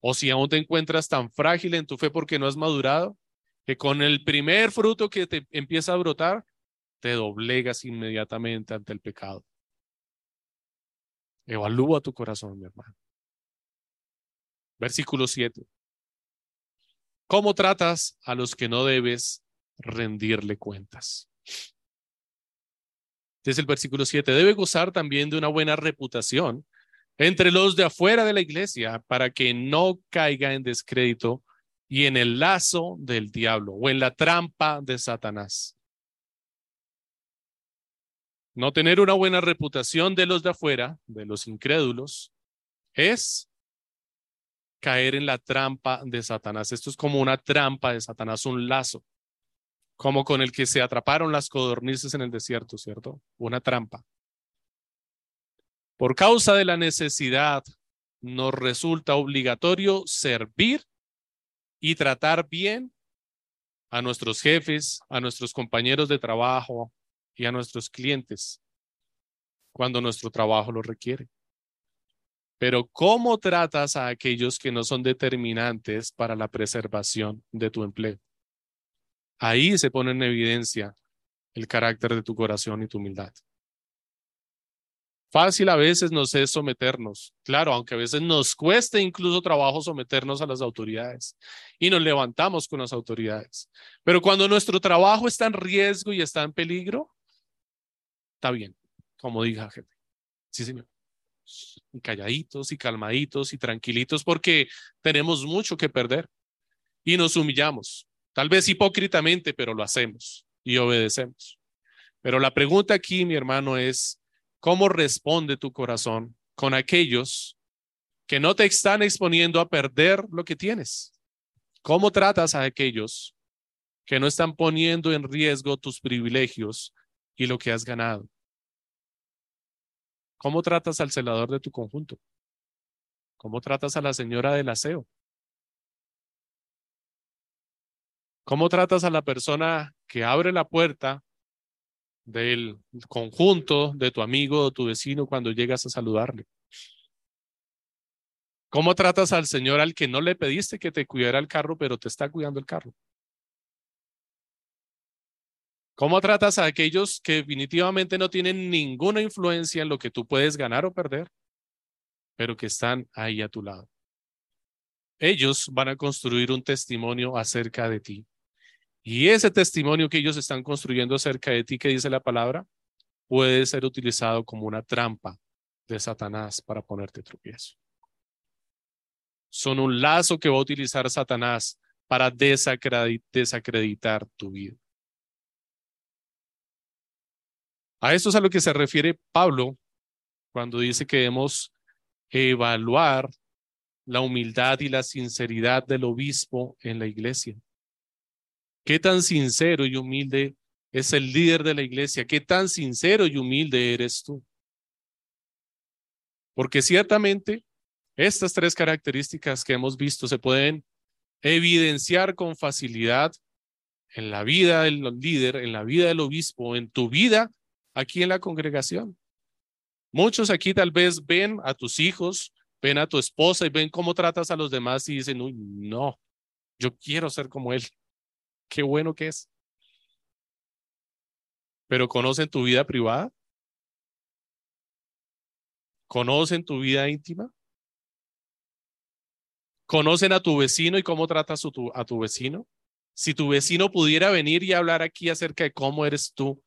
O si aún te encuentras tan frágil en tu fe porque no has madurado, que con el primer fruto que te empieza a brotar, te doblegas inmediatamente ante el pecado. Evalúa tu corazón, mi hermano. Versículo 7. ¿Cómo tratas a los que no debes rendirle cuentas? Desde el versículo 7, debe gozar también de una buena reputación entre los de afuera de la iglesia para que no caiga en descrédito y en el lazo del diablo o en la trampa de Satanás. No tener una buena reputación de los de afuera, de los incrédulos, es caer en la trampa de Satanás. Esto es como una trampa de Satanás, un lazo, como con el que se atraparon las codornices en el desierto, ¿cierto? Una trampa. Por causa de la necesidad, nos resulta obligatorio servir y tratar bien a nuestros jefes, a nuestros compañeros de trabajo y a nuestros clientes cuando nuestro trabajo lo requiere. Pero ¿cómo tratas a aquellos que no son determinantes para la preservación de tu empleo? Ahí se pone en evidencia el carácter de tu corazón y tu humildad. Fácil a veces nos es someternos, claro, aunque a veces nos cueste incluso trabajo someternos a las autoridades y nos levantamos con las autoridades. Pero cuando nuestro trabajo está en riesgo y está en peligro, está bien, como diga gente. Sí, señor. Y calladitos y calmaditos y tranquilitos porque tenemos mucho que perder y nos humillamos. Tal vez hipócritamente, pero lo hacemos y obedecemos. Pero la pregunta aquí, mi hermano, es, ¿Cómo responde tu corazón con aquellos que no te están exponiendo a perder lo que tienes? ¿Cómo tratas a aquellos que no están poniendo en riesgo tus privilegios y lo que has ganado? ¿Cómo tratas al celador de tu conjunto? ¿Cómo tratas a la señora del aseo? ¿Cómo tratas a la persona que abre la puerta del conjunto de tu amigo o tu vecino cuando llegas a saludarle? ¿Cómo tratas al Señor al que no le pediste que te cuidara el carro, pero te está cuidando el carro? ¿Cómo tratas a aquellos que definitivamente no tienen ninguna influencia en lo que tú puedes ganar o perder, pero que están ahí a tu lado? Ellos van a construir un testimonio acerca de ti. Y ese testimonio que ellos están construyendo acerca de ti, que dice la palabra, puede ser utilizado como una trampa de Satanás para ponerte tropiezo. Son un lazo que va a utilizar Satanás para desacreditar tu vida. A esto es a lo que se refiere Pablo cuando dice que debemos evaluar la humildad y la sinceridad del obispo en la iglesia. ¿Qué tan sincero y humilde es el líder de la iglesia? ¿Qué tan sincero y humilde eres tú? Porque ciertamente estas tres características que hemos visto se pueden evidenciar con facilidad en la vida del líder, en la vida del obispo, en tu vida aquí en la congregación. Muchos aquí tal vez ven a tus hijos, ven a tu esposa y ven cómo tratas a los demás y dicen, uy, no, yo quiero ser como él qué bueno que es. Pero ¿conocen tu vida privada? ¿Conocen tu vida íntima? ¿Conocen a tu vecino y cómo tratas a tu vecino? Si tu vecino pudiera venir y hablar aquí acerca de cómo eres tú,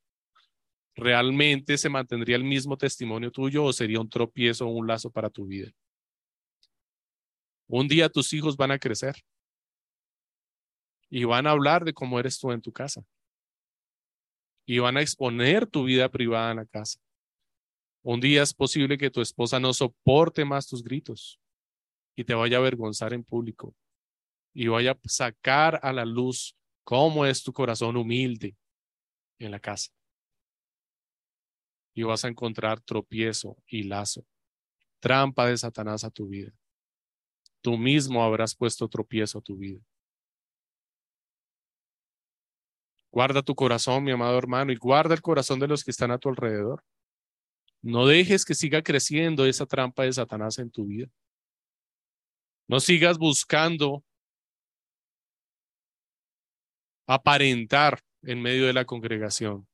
¿realmente se mantendría el mismo testimonio tuyo o sería un tropiezo o un lazo para tu vida? Un día tus hijos van a crecer y van a hablar de cómo eres tú en tu casa. Y van a exponer tu vida privada en la casa. Un día es posible que tu esposa no soporte más tus gritos y te vaya a avergonzar en público y vaya a sacar a la luz cómo es tu corazón humilde en la casa. Y vas a encontrar tropiezo y lazo, trampa de Satanás a tu vida. Tú mismo habrás puesto tropiezo a tu vida. Guarda tu corazón, mi amado hermano, y guarda el corazón de los que están a tu alrededor. No dejes que siga creciendo esa trampa de Satanás en tu vida. No sigas buscando aparentar en medio de la congregación.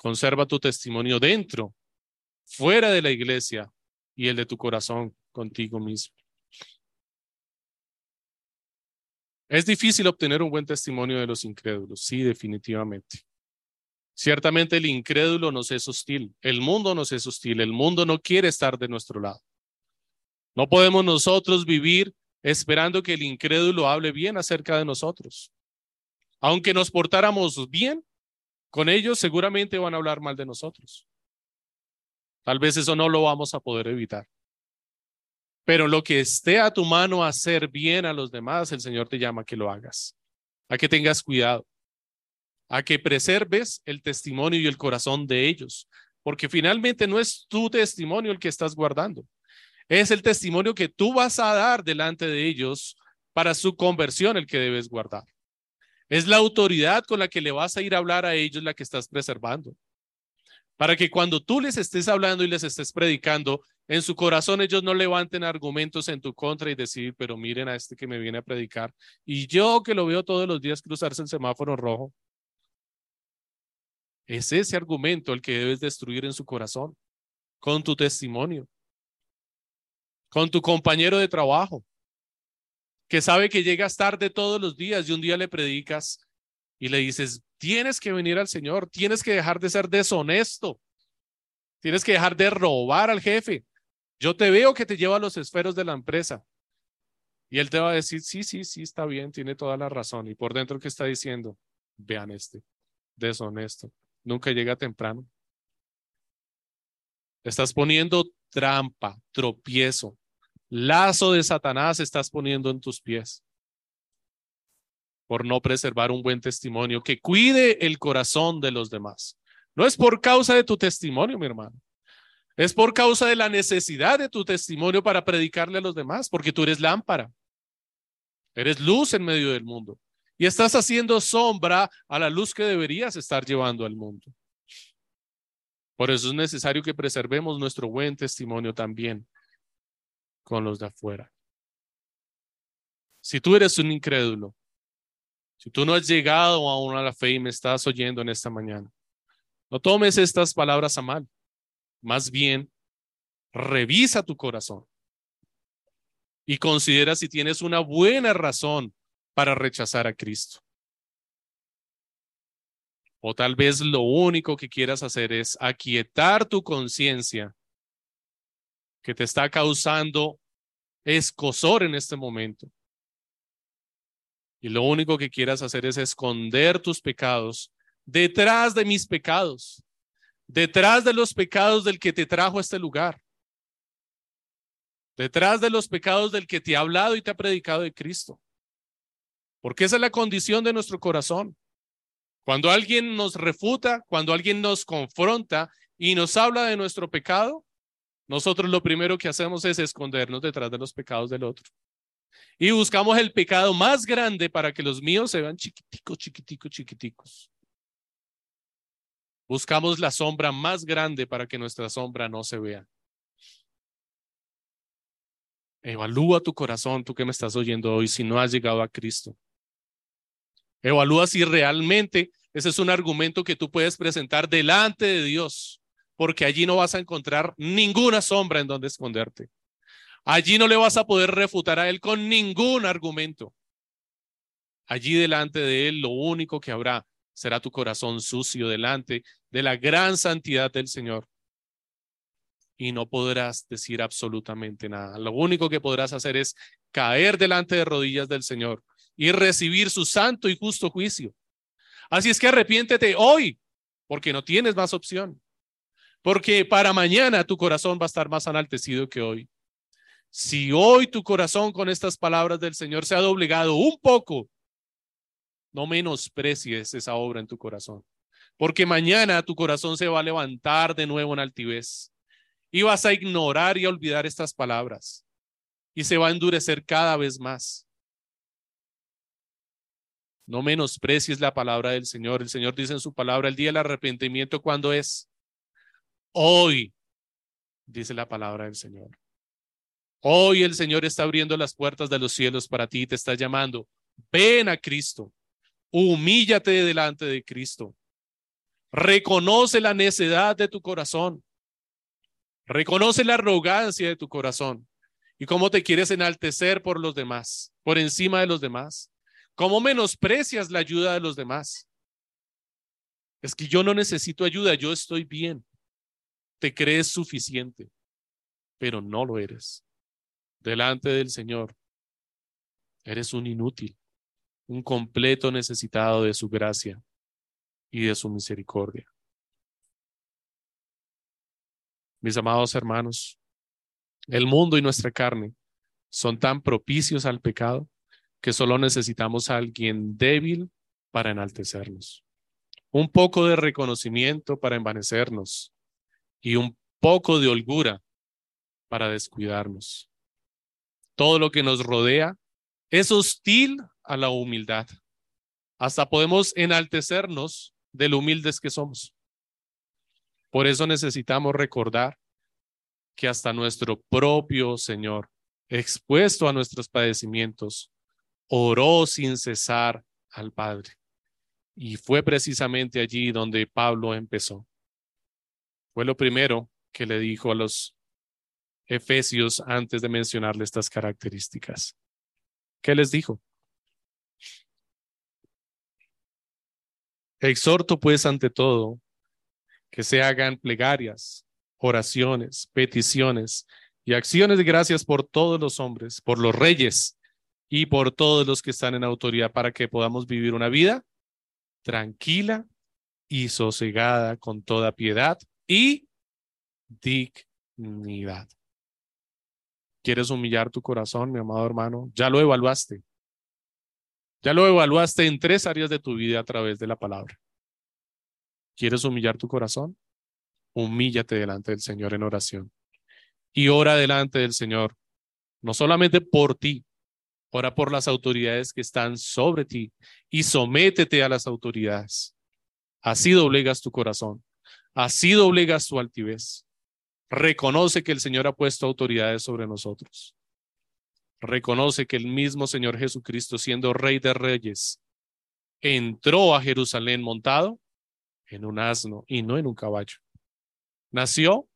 Conserva tu testimonio dentro, fuera de la iglesia y el de tu corazón contigo mismo. Es difícil obtener un buen testimonio de los incrédulos, sí, definitivamente. Ciertamente el incrédulo nos es hostil, el mundo nos es hostil, el mundo no quiere estar de nuestro lado. No podemos nosotros vivir esperando que el incrédulo hable bien acerca de nosotros. Aunque nos portáramos bien con ellos, seguramente van a hablar mal de nosotros. Tal vez eso no lo vamos a poder evitar. Pero lo que esté a tu mano hacer bien a los demás, el Señor te llama a que lo hagas, a que tengas cuidado, a que preserves el testimonio y el corazón de ellos, porque finalmente no es tu testimonio el que estás guardando, es el testimonio que tú vas a dar delante de ellos para su conversión el que debes guardar. Es la autoridad con la que le vas a ir a hablar a ellos la que estás preservando. Para que cuando tú les estés hablando y les estés predicando, en su corazón ellos no levanten argumentos en tu contra y decir, pero miren a este que me viene a predicar. Y yo que lo veo todos los días cruzarse el semáforo rojo. Es ese argumento el que debes destruir en su corazón con tu testimonio con tu compañero de trabajo, que sabe que llegas tarde todos los días y un día le predicas y le dices, tienes que venir al Señor, tienes que dejar de ser deshonesto, tienes que dejar de robar al jefe. Yo te veo que te lleva a los esferos de la empresa. Y él te va a decir, sí, sí, sí, está bien, tiene toda la razón. Y por dentro, ¿qué está diciendo? Vean este, deshonesto, nunca llega temprano. Estás poniendo trampa, tropiezo, lazo de Satanás estás poniendo en tus pies por no preservar un buen testimonio que cuide el corazón de los demás. No es por causa de tu testimonio, mi hermano. Es por causa de la necesidad de tu testimonio para predicarle a los demás, porque tú eres lámpara. Eres luz en medio del mundo y estás haciendo sombra a la luz que deberías estar llevando al mundo. Por eso es necesario que preservemos nuestro buen testimonio también con los de afuera. Si tú eres un incrédulo, si tú no has llegado aún a la fe y me estás oyendo en esta mañana, no tomes estas palabras a mal. Más bien, revisa tu corazón y considera si tienes una buena razón para rechazar a Cristo. O tal vez lo único que quieras hacer es aquietar tu conciencia que te está causando escosor en este momento. Y lo único que quieras hacer es esconder tus pecados detrás de mis pecados, detrás de los pecados del que te trajo a este lugar, detrás de los pecados del que te ha hablado y te ha predicado de Cristo. Porque esa es la condición de nuestro corazón. Cuando alguien nos refuta, cuando alguien nos confronta y nos habla de nuestro pecado, nosotros lo primero que hacemos es escondernos detrás de los pecados del otro. Y buscamos el pecado más grande para que los míos se vean chiquiticos, chiquiticos, chiquiticos. Buscamos la sombra más grande para que nuestra sombra no se vea. Evalúa tu corazón, tú que me estás oyendo hoy, si no has llegado a Cristo. Evalúa si realmente ese es un argumento que tú puedes presentar delante de Dios, porque allí no vas a encontrar ninguna sombra en donde esconderte. Allí no le vas a poder refutar a Él con ningún argumento. Allí delante de Él lo único que habrá será tu corazón sucio delante de la gran santidad del Señor. Y no podrás decir absolutamente nada. Lo único que podrás hacer es caer delante de rodillas del Señor y recibir su santo y justo juicio. Así es que arrepiéntete hoy, porque no tienes más opción. Porque para mañana tu corazón va a estar más enaltecido que hoy. Si hoy tu corazón con estas palabras del Señor se ha doblegado un poco, no menosprecies esa obra en tu corazón. Porque mañana tu corazón se va a levantar de nuevo en altivez y vas a ignorar y olvidar estas palabras y se va a endurecer cada vez más. No menosprecies la palabra del Señor. El Señor dice en su palabra, el día del arrepentimiento, ¿cuándo es? Hoy, dice la palabra del Señor. Hoy el Señor está abriendo las puertas de los cielos para ti y te está llamando. Ven a Cristo. Humíllate delante de Cristo. Reconoce la necedad de tu corazón. Reconoce la arrogancia de tu corazón y cómo te quieres enaltecer por los demás, por encima de los demás. ¿Cómo menosprecias la ayuda de los demás? Es que yo no necesito ayuda, yo estoy bien. Te crees suficiente, pero no lo eres. Delante del Señor, eres un inútil, un completo necesitado de su gracia y de su misericordia. Mis amados hermanos, el mundo y nuestra carne son tan propicios al pecado que solo necesitamos a alguien débil para enaltecernos, un poco de reconocimiento para envanecernos y un poco de holgura para descuidarnos. Todo lo que nos rodea es hostil a la humildad. Hasta podemos enaltecernos de lo humildes que somos. Por eso necesitamos recordar que hasta nuestro propio Señor, expuesto a nuestros padecimientos, oró sin cesar al Padre. Y fue precisamente allí donde Pablo empezó. Fue lo primero que le dijo a los efesios antes de mencionarle estas características. ¿Qué les dijo? Exhorto pues ante todo que se hagan plegarias, oraciones, peticiones y acciones de gracias por todos los hombres, por los reyes y por todos los que están en autoridad para que podamos vivir una vida tranquila y sosegada con toda piedad y dignidad. ¿Quieres humillar tu corazón, mi amado hermano? Ya lo evaluaste. Ya lo evaluaste en tres áreas de tu vida a través de la palabra. ¿Quieres humillar tu corazón? Humíllate delante del Señor en oración. Y ora delante del Señor, no solamente por ti, ora por las autoridades que están sobre ti y sométete a las autoridades. Así doblegas tu corazón, así doblegas tu altivez. Reconoce que el Señor ha puesto autoridades sobre nosotros. Reconoce que el mismo Señor Jesucristo, siendo Rey de Reyes, entró a Jerusalén montado en un asno y no en un caballo. Nació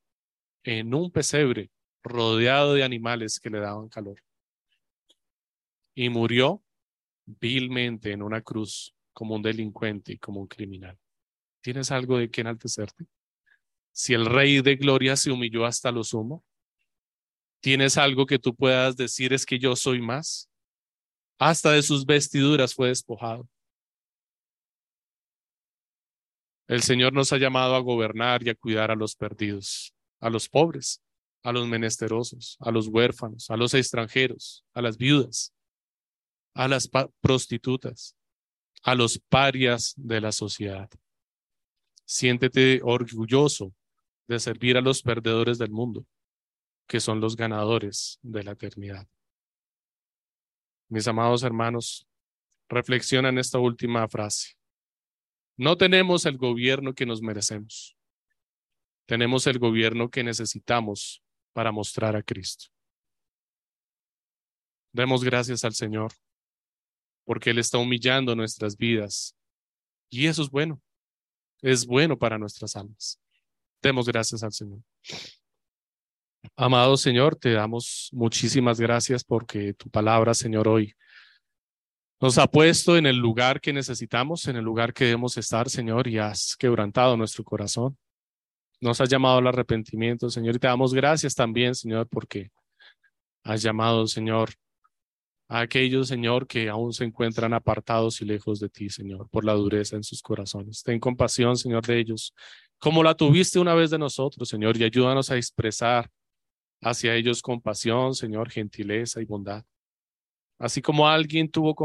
en un pesebre rodeado de animales que le daban calor. Y murió vilmente en una cruz como un delincuente y como un criminal. ¿Tienes algo de qué enaltecerte? Si el Rey de Gloria se humilló hasta lo sumo, ¿tienes algo que tú puedas decir es que yo soy más? Hasta de sus vestiduras fue despojado. El Señor nos ha llamado a gobernar y a cuidar a los perdidos, a los pobres, a los menesterosos, a los huérfanos, a los extranjeros, a las viudas, a las prostitutas, a los parias de la sociedad. Siéntete orgulloso de servir a los perdedores del mundo, que son los ganadores de la eternidad. Mis amados hermanos, reflexionan esta última frase. No tenemos el gobierno que nos merecemos. Tenemos el gobierno que necesitamos para mostrar a Cristo. Demos gracias al Señor porque Él está humillando nuestras vidas. Y eso es bueno. Es bueno para nuestras almas. Demos gracias al Señor. Amado Señor, te damos muchísimas gracias porque tu palabra, Señor, hoy nos ha puesto en el lugar que necesitamos, en el lugar que debemos estar, Señor, y has quebrantado nuestro corazón. Nos has llamado al arrepentimiento, Señor, y te damos gracias también, Señor, porque has llamado, Señor, a aquellos, Señor, que aún se encuentran apartados y lejos de ti, Señor, por la dureza en sus corazones. Ten compasión, Señor, de ellos como la tuviste una vez de nosotros, Señor, y ayúdanos a expresar hacia ellos compasión, Señor, gentileza y bondad. Así como alguien tuvo compasión